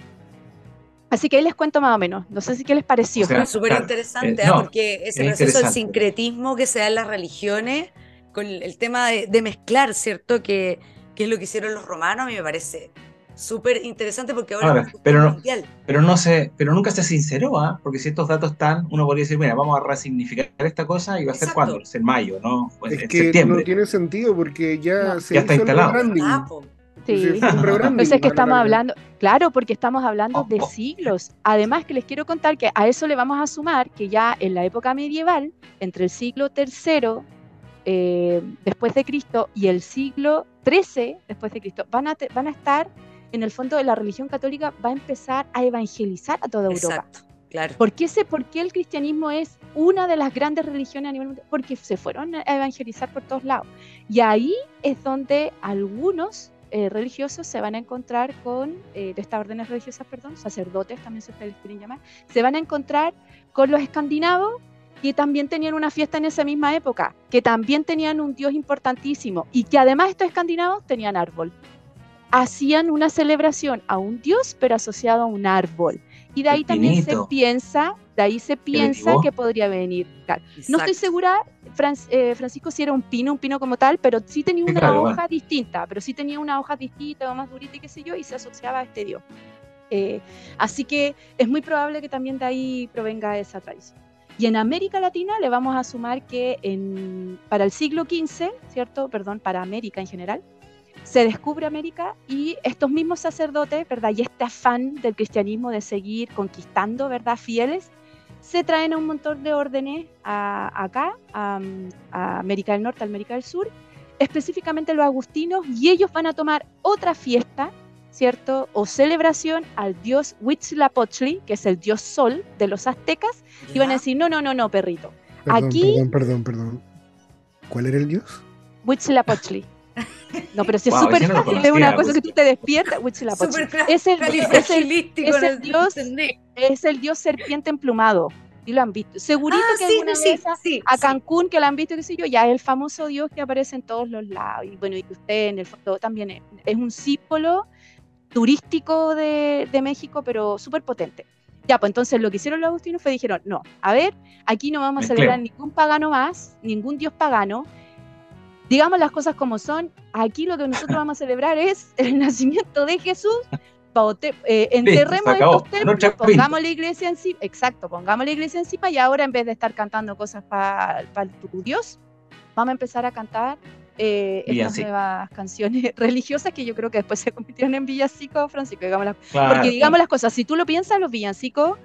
Así que ahí les cuento más o menos. No sé si qué les pareció. O sea, Súper claro, interesante, eh, no, porque ese es proceso del sincretismo que se da en las religiones, con el el tema de, de mezclar, ¿cierto? Que, que es lo que hicieron los romanos, a mí me parece súper interesante porque ahora, es pero no- mundial. Pero no se, pero nunca se sinceró, ¿ah? Porque si estos datos están, uno podría decir, mira, vamos a resignificar esta cosa y va a ser cuándo, es en mayo, ¿no? Pues Es en que septiembre. no tiene sentido porque ya No. se Ya está el instalado. Ah, po. Sí. Entonces es que estamos hablando, claro, porque estamos hablando de siglos. Además que les quiero contar que a eso le vamos a sumar que ya en la época medieval, entre el siglo III eh, después de Cristo y el siglo XIII después de Cristo, van a, te- van a estar, en el fondo de la religión católica va a empezar a evangelizar a toda Europa. Exacto, claro. ¿Por qué, se, ¿Por qué el cristianismo es una de las grandes religiones a nivel mundial? Porque se fueron a evangelizar por todos lados. Y ahí es donde algunos eh, religiosos se van a encontrar con, eh, de estas órdenes religiosas, perdón, sacerdotes también se les quieren llamar, se van a encontrar con los escandinavos que también tenían una fiesta en esa misma época, que también tenían un dios importantísimo y que además estos escandinavos tenían árbol. Hacían una celebración a un dios, pero asociado a un árbol. Y de ahí también se piensa, de ahí se piensa que podría venir. claro. No estoy segura, Fran- eh, Francisco, si era un pino, un pino como tal, pero sí tenía una claro, hoja bueno. distinta, pero sí tenía una hoja distinta o más durita y qué sé yo, y se asociaba a este dios. Eh, así que es muy probable que también de ahí provenga esa tradición. Y en América Latina le vamos a sumar que en, para el siglo XV, ¿cierto? Perdón, para América en general, se descubre América y estos mismos sacerdotes, ¿verdad? Y este afán del cristianismo de seguir conquistando, ¿verdad? Fieles, se traen a un montón de órdenes a- acá, a, a América del Norte, a América del Sur, específicamente los agustinos, y ellos van a tomar otra fiesta, ¿cierto? O celebración al dios Huitzilopochtli, que es el dios sol de los aztecas, y van a decir, no, no, no, no, perrito, Perdón, Aquí- perdón, perdón, perdón. ¿Cuál era el dios? Huitzilopochtli. No, pero si es Wow, súper ese no fácil, es una cosa que pues. tú te despiertas. Súper Es el, es, el, es el dios- es el dios serpiente emplumado. Y lo han visto. Segurito Ah, que sí, alguna sí, vez a, sí, a sí. Cancún, que lo han visto, qué sé yo, ya es el famoso dios que aparece en todos los lados. Y bueno, y que usted en el fondo también es, es un símbolo turístico de, de México, pero súper potente. Ya, pues entonces lo que hicieron los agustinos fue dijeron, no, a ver, aquí no vamos a Mezclemos. celebrar ningún pagano más, ningún dios pagano. Digamos las cosas como son, aquí lo que nosotros [LAUGHS] vamos a celebrar es el nacimiento de Jesús. Eh, enterremos estos templos, pongamos la iglesia encima, exacto, pongamos la iglesia encima y ahora en vez de estar cantando cosas para tu Dios, vamos a empezar a cantar eh, estas Villancico. nuevas canciones [LAUGHS] religiosas que yo creo que después se convirtieron en villancicos, Francisco, digamos las Claro. porque digamos las cosas, si tú lo piensas, los villancicos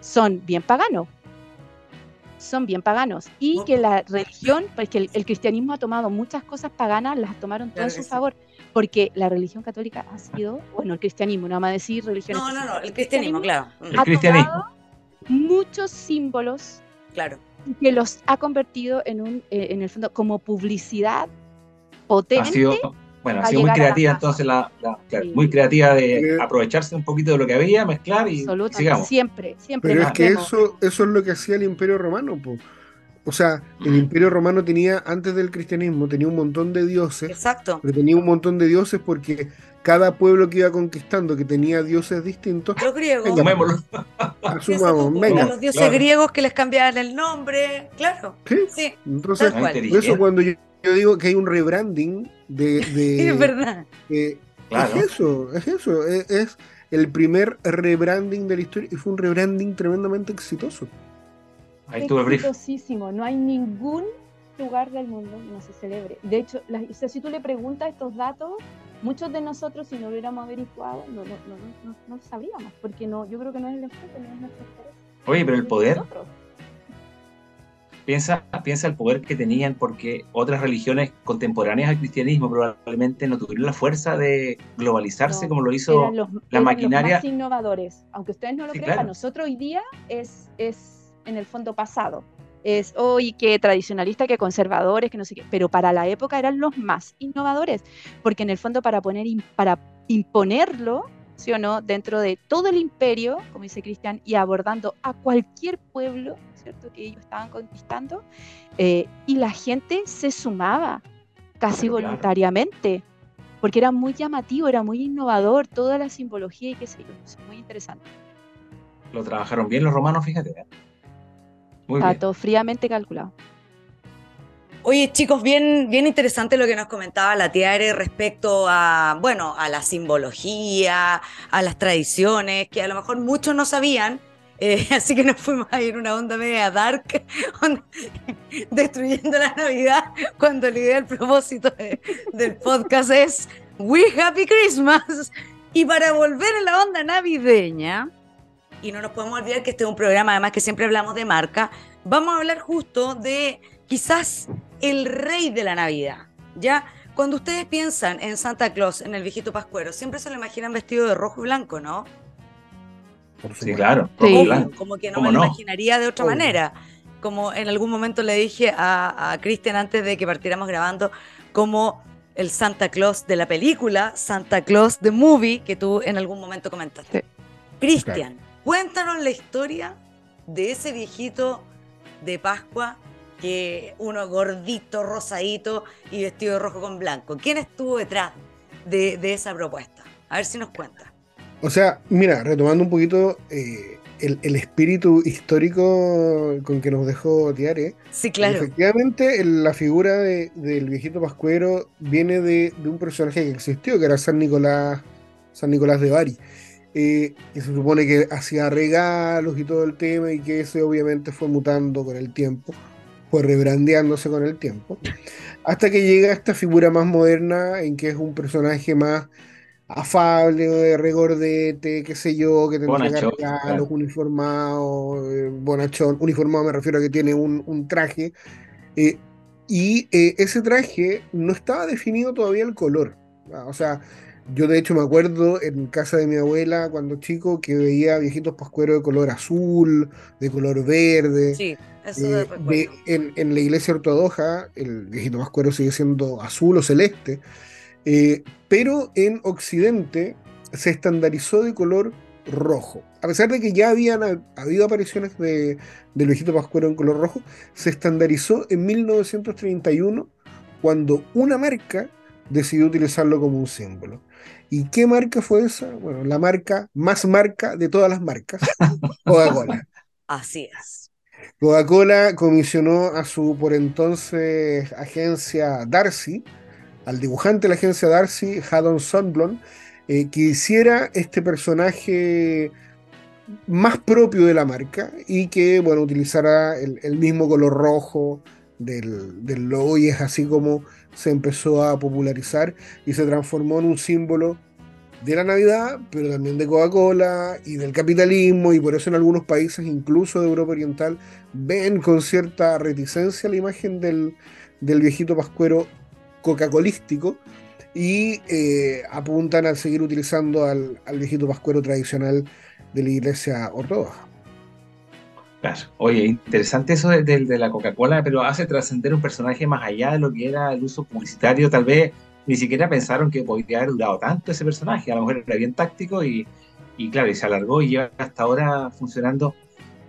son bien paganos. Son bien paganos. Y que la religión, porque el, el cristianismo ha tomado muchas cosas paganas, las tomaron Claro a que su sí. favor. Porque la religión católica ha sido, bueno, el cristianismo, no vamos a decir religión. No, no, no, el cristianismo, claro. El ha cristianismo. tomado muchos símbolos Claro. que los ha convertido en un, eh, en el fondo, como publicidad potente. Ha sido, bueno, ha sido muy creativa entonces la, la- claro, Sí. muy creativa de aprovecharse un poquito de lo que había, mezclar y Absolutamente, sigamos. siempre, siempre. Pero es que eso, eso es lo que hacía el Imperio Romano, po. O sea, el Imperio Romano tenía, antes del cristianismo, tenía un montón de dioses, Exacto. pero tenía un montón de dioses porque cada pueblo que iba conquistando, que tenía dioses distintos, Los griegos. Venga, Tomémoslo. asumamos, venga. los dioses claro. griegos que les cambiaban el nombre. Claro. ¿sí? Sí, Entonces, por eso cuando yo, yo digo que hay un rebranding de... [LAUGHS] de- es verdad. Claro. Es eso, es eso, es, es el primer rebranding de la historia y fue un rebranding tremendamente exitoso. Ahí estuvo el brief. Exitosísimo. No hay ningún lugar del mundo que no se celebre. De hecho, la- o sea, si tú le preguntas estos datos, muchos de nosotros, si no lo hubiéramos averiguado, no, no, no, no, no- sabríamos, porque no, yo creo que no es el enfoque, no es nuestro interés. Oye, pero el poder, nosotros. Piensa, piensa el poder que tenían porque otras religiones contemporáneas al cristianismo probablemente no tuvieron la fuerza de globalizarse No, como lo hizo los, la maquinaria. los más innovadores. Aunque ustedes no lo Sí, crean, para claro. nosotros hoy día es, es en el fondo pasado. es hoy que tradicionalista, que conservadores, que no sé qué, pero para la época eran los más innovadores, porque en el fondo para, poner, para imponerlo, ¿sí o no?, dentro de todo el imperio, como dice Cristian, y abordando a cualquier pueblo, ¿cierto?, que ellos estaban conquistando, eh, y la gente se sumaba casi voluntariamente, porque era muy llamativo, era muy innovador, toda la simbología y qué sé yo, muy interesante. Lo trabajaron bien los romanos, fíjate. ¿eh? Muy Está todo fríamente calculado. Oye, chicos, bien, bien interesante lo que nos comentaba la tía Ere respecto a, bueno, a la simbología, a las tradiciones, que a lo mejor muchos no sabían, eh, [LAUGHS] así que nos fuimos a ir una onda media dark, [LAUGHS] destruyendo la Navidad, cuando la idea, el propósito del podcast es We Happy Christmas. Y para volver a la onda navideña, y no nos podemos olvidar que este es un programa, además que siempre hablamos de marca, vamos a hablar justo de quizás el rey de la Navidad, ¿ya? Cuando ustedes piensan en Santa Claus, en el viejito pascuero, siempre se lo imaginan vestido de rojo y blanco, ¿no? Sí, claro. Como, que no me lo imaginaría de otra manera. Como en algún momento le dije a, a Cristian antes de que partiéramos grabando, como el Santa Claus de la película, Santa Claus the Movie, que tú en algún momento comentaste. Cristian, cuéntanos la historia de ese viejito de Pascua que uno gordito, rosadito y vestido de rojo con blanco. ¿Quién estuvo detrás de, de esa propuesta? A ver si nos cuenta. O sea, mira, retomando un poquito eh, el, espíritu histórico con que nos dejó Tiare. Sí, claro. Efectivamente, la figura del viejito Pascuero viene de, un personaje que existió, que era San Nicolás, San Nicolás de Bari. Eh, que se supone que hacía regalos y todo el tema, y que ese obviamente fue mutando con el tiempo, fue rebrandeándose con el tiempo, hasta que llega esta figura más moderna, en que es un personaje más afable, regordete, qué sé yo, que te entrega regalos, uniformado, eh, bonachón, uniformado me refiero a que tiene un, traje, eh, y eh, ese traje no estaba definido todavía el color, o sea, yo de hecho me acuerdo en casa de mi abuela cuando chico que veía viejitos pascueros de color azul, de color verde. Sí, eso en, en, la iglesia ortodoxa el viejito pascuero sigue siendo azul o celeste. Eh, pero en Occidente se estandarizó de color rojo. A pesar de que ya habían habido apariciones de, del viejito pascuero en color rojo, se estandarizó en 1931 cuando una marca decidió utilizarlo como un símbolo. ¿Y qué marca fue esa? Bueno, la marca más marca de todas las marcas, [LAUGHS] Coca-Cola. Así es. Coca-Cola comisionó a su por entonces agencia Darcy, al dibujante de la agencia Darcy, Haddon Sundblom, eh, que hiciera este personaje más propio de la marca y que, bueno, utilizara el, mismo color rojo del, del, logo y es así como se empezó a popularizar y se transformó en un símbolo de la Navidad, pero también de Coca-Cola y del capitalismo y por eso en algunos países, incluso de Europa Oriental, ven con cierta reticencia la imagen del, del viejito pascuero coca-colístico y eh, apuntan a seguir utilizando al, viejito pascuero tradicional de la iglesia ortodoxa. Claro. Oye, interesante eso de, de, la Coca-Cola, pero hace trascender un personaje más allá de lo que era el uso publicitario. Tal vez ni siquiera pensaron que podría haber durado tanto ese personaje. A lo mejor era bien táctico y, y claro, y se alargó y lleva hasta ahora funcionando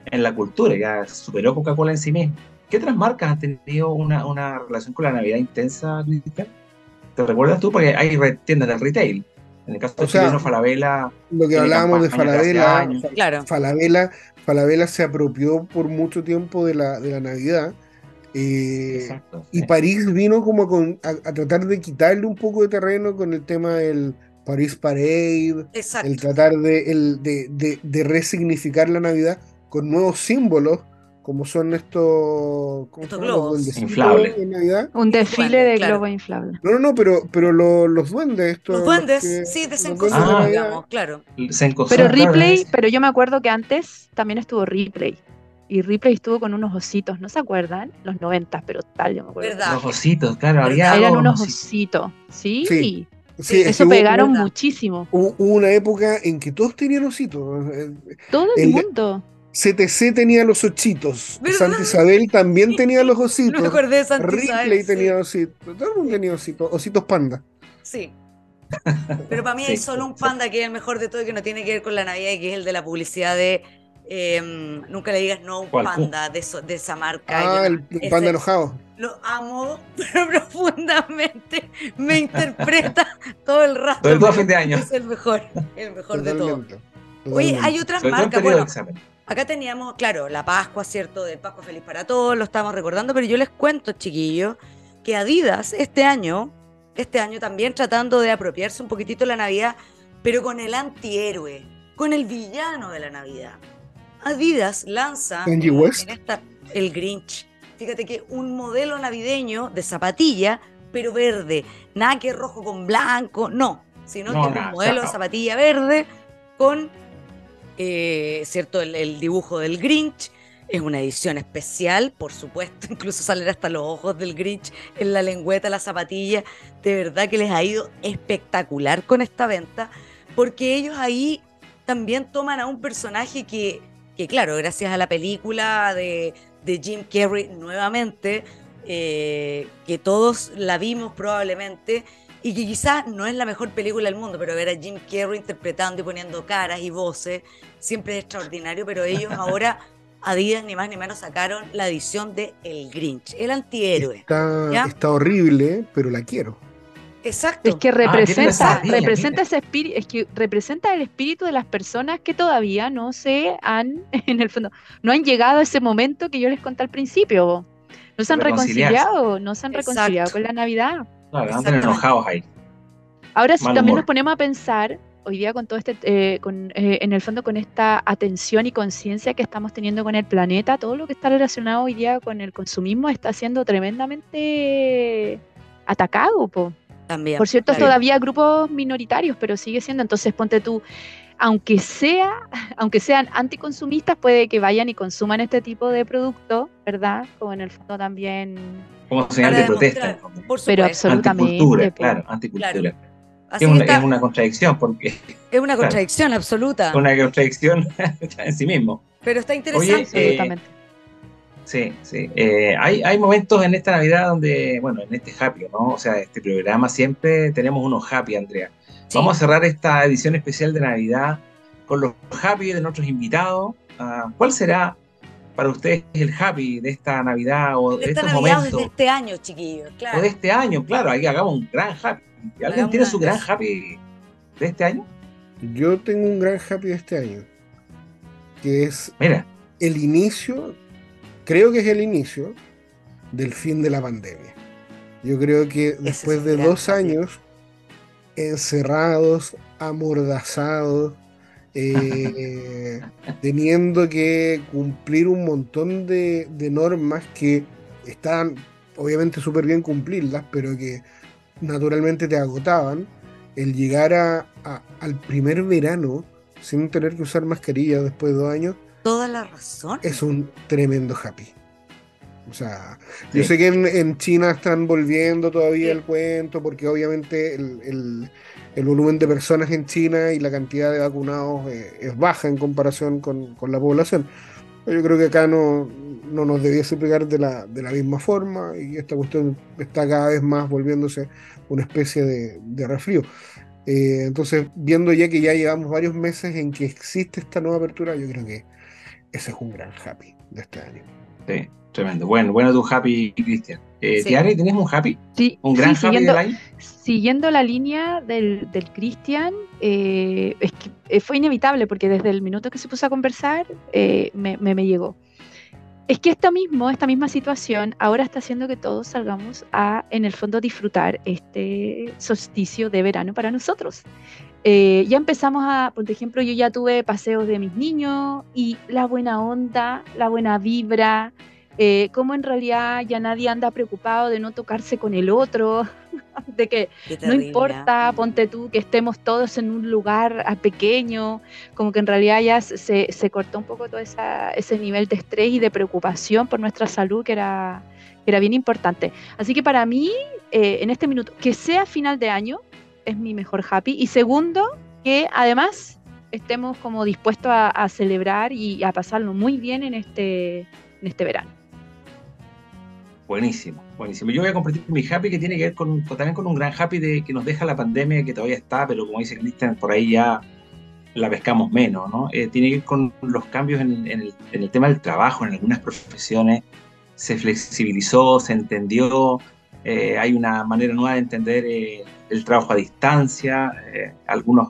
en la cultura. Ya superó Coca-Cola en sí mismo. ¿Qué otras marcas han tenido una, una relación con la Navidad intensa, ¿Te recuerdas tú? Porque hay tiendas de retail. En el caso de chileno, Falabella. Lo que hablábamos de Falabella, claro. Falabella, Falabella se apropió por mucho tiempo de la, de la Navidad. Eh, y París vino como a, tratar de quitarle un poco de terreno con el tema del Paris Parade, el tratar de, el, de, de, de resignificar la Navidad con nuevos símbolos como son estos, globos inflables. Un desfile de globos inflables. No, no, no, pero, pero los duendes, estos. Los duendes, sí, desencosados, digamos, claro. Pero Ripley, pero yo me acuerdo que antes también estuvo Ripley. Y Ripley estuvo con unos ositos, ¿no se acuerdan? Los 90, pero tal, yo me acuerdo. ¿Verdad? Los ositos, claro, había. Eran unos ositos, ¿sí? Sí. Sí, Eso pegaron muchísimo. Hubo una época en que todos tenían ositos. Todo el mundo CTC tenía los ochitos. Santa Isabel también [LAUGHS] tenía los ositos. No me acordé de Santa Ripley tenía ositos. Todo el mundo tenía ositos. Ositos panda. Sí. Pero para mí hay solo un panda que es el mejor de todo y que no tiene que ver con la Navidad y que es el de la publicidad de em, Nunca le digas no a un panda de, de, esa marca. Ah, el panda enojado. Lo amo, [LAUGHS] pero profundamente me interpreta [LAUGHS] todo el rato. Todo el fin de año. Es el mejor, el mejor de todo. Oye, hay otras marcas. Bueno, acá teníamos, claro, la Pascua, ¿cierto? De Pascua Feliz para Todos, lo estamos recordando, pero yo les cuento, chiquillos, que Adidas este año este año también tratando de apropiarse un poquitito de la Navidad, pero con el antihéroe, con el villano de la Navidad. Adidas lanza en esta, el Grinch. Fíjate que un modelo navideño de zapatilla, pero verde. Nada que rojo con blanco, no. Sino que un modelo de zapatilla verde con, eh, ¿cierto? el dibujo del Grinch es una edición especial, por supuesto, [LAUGHS] incluso salen hasta los ojos del Grinch en la lengüeta, la zapatilla. De verdad que les ha ido espectacular con esta venta, porque ellos ahí también toman a un personaje que, que claro, gracias a la película de, de Jim Carrey nuevamente, eh, que todos la vimos probablemente, y que quizás no es la mejor película del mundo, pero ver a Jim Carrey interpretando y poniendo caras y voces siempre es extraordinario, pero ellos [LAUGHS] ahora Adidas ni más ni menos sacaron la edición de El Grinch, el antihéroe. Está, horrible, pero la quiero. Exacto. Es que representa, representa ese espíritu, es que representa el espíritu de las personas que todavía no se han, [LAUGHS] en el fondo, no han llegado a ese momento que yo les conté al principio. No se han reconciliado, no se han reconciliado con la Navidad. Claro, andan enojados ahí. Ahora, si también nos ponemos a pensar, hoy día con todo este, eh, con, eh, en el fondo con esta atención y conciencia que estamos teniendo con el planeta, todo lo que está relacionado hoy día con el consumismo está siendo tremendamente atacado. También. Por cierto, todavía grupos minoritarios, pero sigue siendo. Entonces, ponte tú, aunque sea, [LAUGHS] aunque sean anticonsumistas, puede que vayan y consuman este tipo de producto, ¿verdad? Como en el fondo también. Como señal de protesta. pero absolutamente. Anticultura, claro, anticultura es, una, contradicción, porque. Es una contradicción absoluta. Una contradicción [LAUGHS] en sí mismo. Pero está interesante. Eh, sí, sí. Eh, hay, hay momentos en esta Navidad donde, bueno, en este happy, ¿no? O sea, este programa siempre tenemos unos happy, Andrea. Vamos a cerrar esta edición especial de Navidad con los happy de nuestros invitados. Ah, ¿Cuál será para ustedes el happy de esta Navidad o de, de estos momentos? de este año, chiquillos, claro. O de este año, claro, ahí hagamos un gran happy. ¿Alguien tiene su gran happy de este año? Yo tengo un gran happy de este año. Que es Mira. el inicio, creo que es el inicio del fin de la pandemia. Yo creo que después de dos años encerrados, amordazados, eh, teniendo que cumplir un montón de, de normas que están obviamente súper bien cumplirlas, pero que naturalmente te agotaban, el llegar a, al primer verano sin tener que usar mascarilla después de dos años. Toda la razón. Es un tremendo happy. O sea, yo sé que en, China están volviendo todavía el cuento, porque obviamente el, volumen de personas en China y la cantidad de vacunados eh, es baja en comparación con, con la población. Yo creo que acá no, no nos debiese pegar de la, de la misma forma y esta cuestión está cada vez más volviéndose una especie de, de resfrío. Eh, entonces, viendo ya que ya llevamos varios meses en que existe esta nueva apertura, yo creo que ese es un gran happy de este año. Sí, tremendo. Bueno, bueno tu happy, Cristian. Eh, sí. ¿tenés un happy? Sí, un gran happy siguiendo, Siguiendo la línea del, del Cristian, eh, es que eh, fue inevitable porque desde el minuto que se puso a conversar eh, me, me, me, llegó. Es que esto mismo, esta misma situación, ahora está haciendo que todos salgamos a, en el fondo, disfrutar este solsticio de verano para nosotros. Eh, ya empezamos a, por ejemplo, yo ya tuve paseos de mis niños y la buena onda, la buena vibra, eh, cómo en realidad ya nadie anda preocupado de no tocarse con el otro, [LAUGHS] de que no importa, ponte tú, que estemos todos en un lugar ah, pequeño, como que en realidad ya se, se cortó un poco todo esa, ese nivel de estrés y de preocupación por nuestra salud que era, que era bien importante. Así que para mí, eh, en este minuto, que sea final de año, es mi mejor happy. Y segundo, que además estemos como dispuestos a, celebrar y a pasarlo muy bien en este, en este verano. Buenísimo, buenísimo. Yo voy a compartir mi happy que tiene que ver con, también con un gran happy de, que nos deja la pandemia que todavía está, pero como dice Cristian, por ahí ya la pescamos menos, ¿no? Eh, tiene que ver con los cambios en, el, tema del trabajo, en algunas profesiones se flexibilizó, se entendió, eh, hay una manera nueva de entender eh, el trabajo a distancia, algunos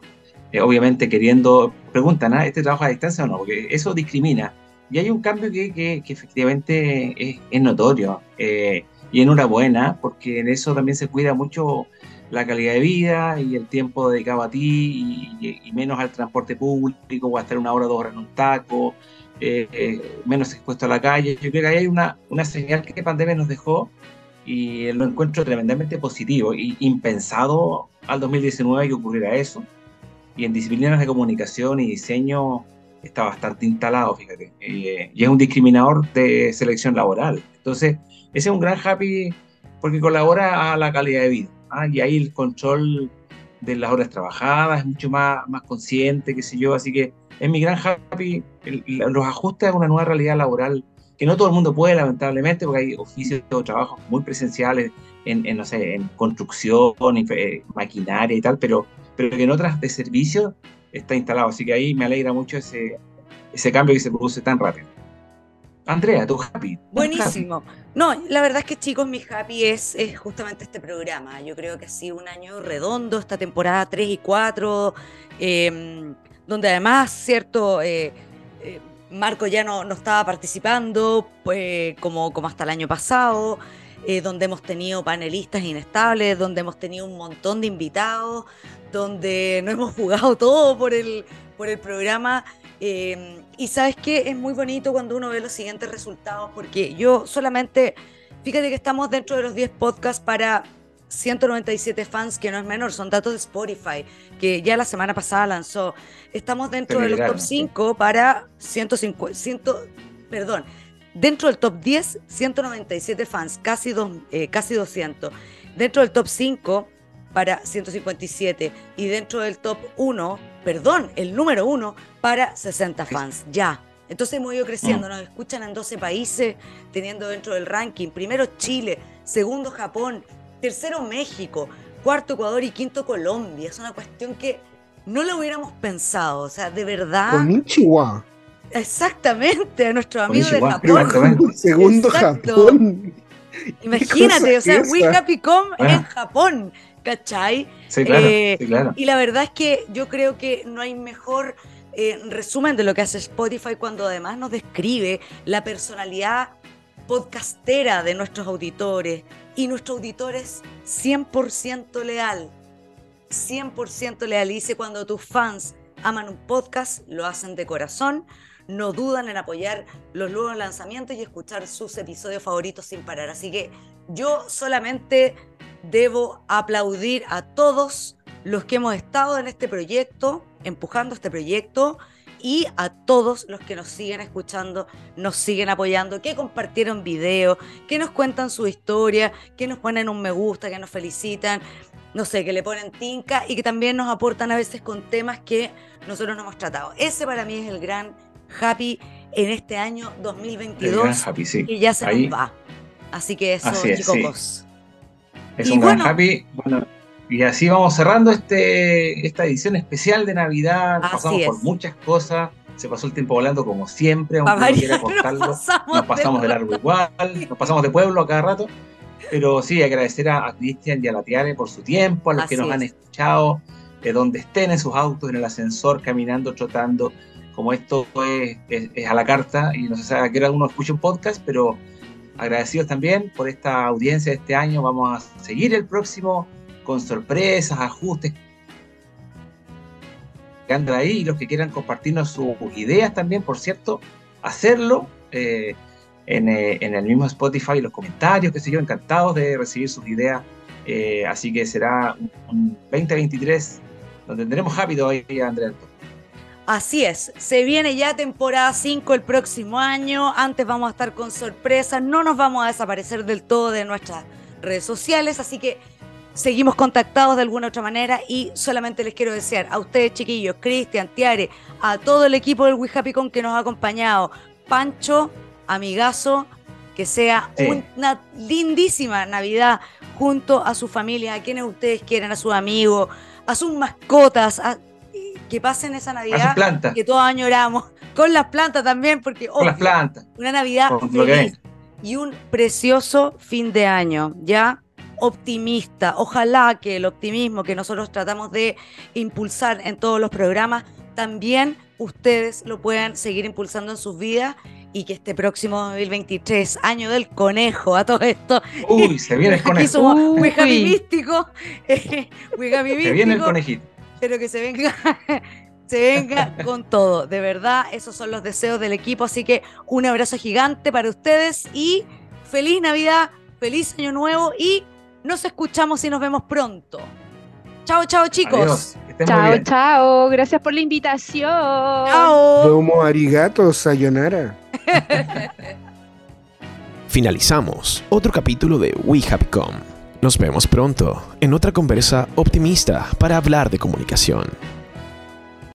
obviamente queriendo, preguntan, ¿ah, ¿este trabajo a distancia o no? Porque eso discrimina. Y hay un cambio que, que, efectivamente es, es notorio. y enhorabuena, porque en eso también se cuida mucho la calidad de vida y el tiempo dedicado a ti y, menos al transporte público o a estar una hora dos horas en un taco, eh, eh, menos expuesto a la calle. Yo creo que ahí hay una, una señal que la pandemia nos dejó y lo encuentro tremendamente positivo y impensado al 2019 que ocurriera eso. Y en disciplinas de comunicación y diseño está bastante instalado, fíjate. Eh, y es un discriminador de selección laboral. Entonces, ese es un gran happy porque colabora a la calidad de vida. ¿ah? y ahí el control de las horas trabajadas es mucho más, más consciente, qué sé yo, así que es mi gran happy los ajustes a una nueva realidad laboral que no todo el mundo puede, lamentablemente, porque hay oficios o trabajos muy presenciales en, no sé, en construcción, eh, maquinaria y tal, pero, pero que en otras de servicio está instalado. Así que ahí me alegra mucho ese, ese cambio que se produce tan rápido. Andrea, tu happy. Buenísimo. No, la verdad es que chicos, mi happy es, es, justamente este programa. Yo creo que ha sido un año redondo, esta temporada 3 y 4, em, donde además, cierto, eh, eh, Marco ya no, no, estaba participando pues, como, como hasta el año pasado, eh, donde hemos tenido panelistas inestables, donde hemos tenido un montón de invitados, donde no hemos jugado todo por el, por el programa. Em, y sabes que es muy bonito cuando uno ve los siguientes resultados, porque yo solamente, fíjate que estamos dentro de los 10 podcasts para 197 fans, que no es menor, son datos de Spotify, que ya la semana pasada lanzó. Estamos dentro de los top 5 para 150, perdón, dentro del top 10, 197 fans, casi, dos, eh, casi 200. Dentro del top 5 para 157 y dentro del top 1, perdón, el número 1 para 60 fans, ya. Entonces hemos ido creciendo, mm. nos escuchan en 12 países, teniendo dentro del ranking, primero Chile, segundo Japón, tercero México, cuarto Ecuador y quinto Colombia. Es una cuestión que no lo hubiéramos pensado, o sea, de verdad. Con Chihuahua. Exactamente, a nuestro amigo de Japón. Segundo Japón. Imagínate, o sea, We Happy Com en Japón. ¿cachai? Eh, sí, claro, Y la verdad es que yo creo que no hay mejor eh, resumen de lo que hace Spotify cuando además nos describe la personalidad podcastera de nuestros auditores. Y nuestro auditor es 100% leal. 100% leal. dice cuando tus fans aman un podcast, lo hacen de corazón, no dudan en apoyar los nuevos lanzamientos y escuchar sus episodios favoritos sin parar. Así que yo solamente debo aplaudir a todos los que hemos estado en este proyecto, empujando este proyecto, y a todos los que nos siguen escuchando, nos siguen apoyando, que compartieron videos, que nos cuentan su historia, que nos ponen un me gusta, que nos felicitan, no sé, que le ponen tinca y que también nos aportan a veces con temas que nosotros no hemos tratado. Ese para mí es el gran happy en este año 2022 y ya se nos va. Así que eso, chicos. Es un gran happy. Bueno, y así vamos cerrando este, esta edición especial de Navidad. pasamos por muchas cosas. Se pasó el tiempo volando como siempre, aunque no quiera [LAUGHS] contarlo. Nos pasamos, de, largo igual, nos pasamos de pueblo a cada rato. Pero sí, agradecer a, Cristian y a la Tiare por su tiempo, a los que nos han escuchado, de donde estén en sus autos, en el ascensor, caminando, trotando. Como esto es, es, a la carta y no sé si a qué hora uno escucha un podcast, pero agradecidos también por esta audiencia de este año. Vamos a seguir el próximo con sorpresas, ajustes que andan ahí y los que quieran compartirnos sus ideas también, por cierto, hacerlo eh, eh, en, el mismo Spotify, los comentarios, qué sé yo, encantados de recibir sus ideas. Eh, así que será un 2023 donde tendremos rápido ahí, Andrea. Así es, se viene ya temporada 5 el próximo año, antes vamos a estar con sorpresas, no nos vamos a desaparecer del todo de nuestras redes sociales, así que seguimos contactados de alguna otra manera y solamente les quiero desear a ustedes chiquillos, Cristian, Tiare, a todo el equipo del We Happy Con que nos ha acompañado, Pancho, amigazo, que sea una lindísima Navidad junto a su familia, a quienes ustedes quieren, a sus amigos, a sus mascotas, que pasen esa Navidad que todos añoramos, con las plantas también, porque con las plantas. una Navidad feliz y un precioso fin de año, ¿ya? Optimista. Ojalá que el optimismo que nosotros tratamos de impulsar en todos los programas, también ustedes lo puedan seguir impulsando en sus vidas y que este próximo 2023, año del conejo, a todo esto. Uy, se [LAUGHS] viene el conejo. Aquí somos místico. [LAUGHS] Se viene el conejito. Pero que se venga. [LAUGHS] se venga con todo. De verdad, esos son los deseos del equipo. Así que un abrazo gigante para ustedes y feliz Navidad, feliz Año Nuevo y nos escuchamos y nos vemos pronto. Chao, chao, chicos. chao, chao. Gracias por la invitación. Chao. Domo arigato, sayonara. [LAUGHS] Finalizamos otro capítulo de We Happy Nos vemos pronto en otra conversa optimista para hablar de comunicación.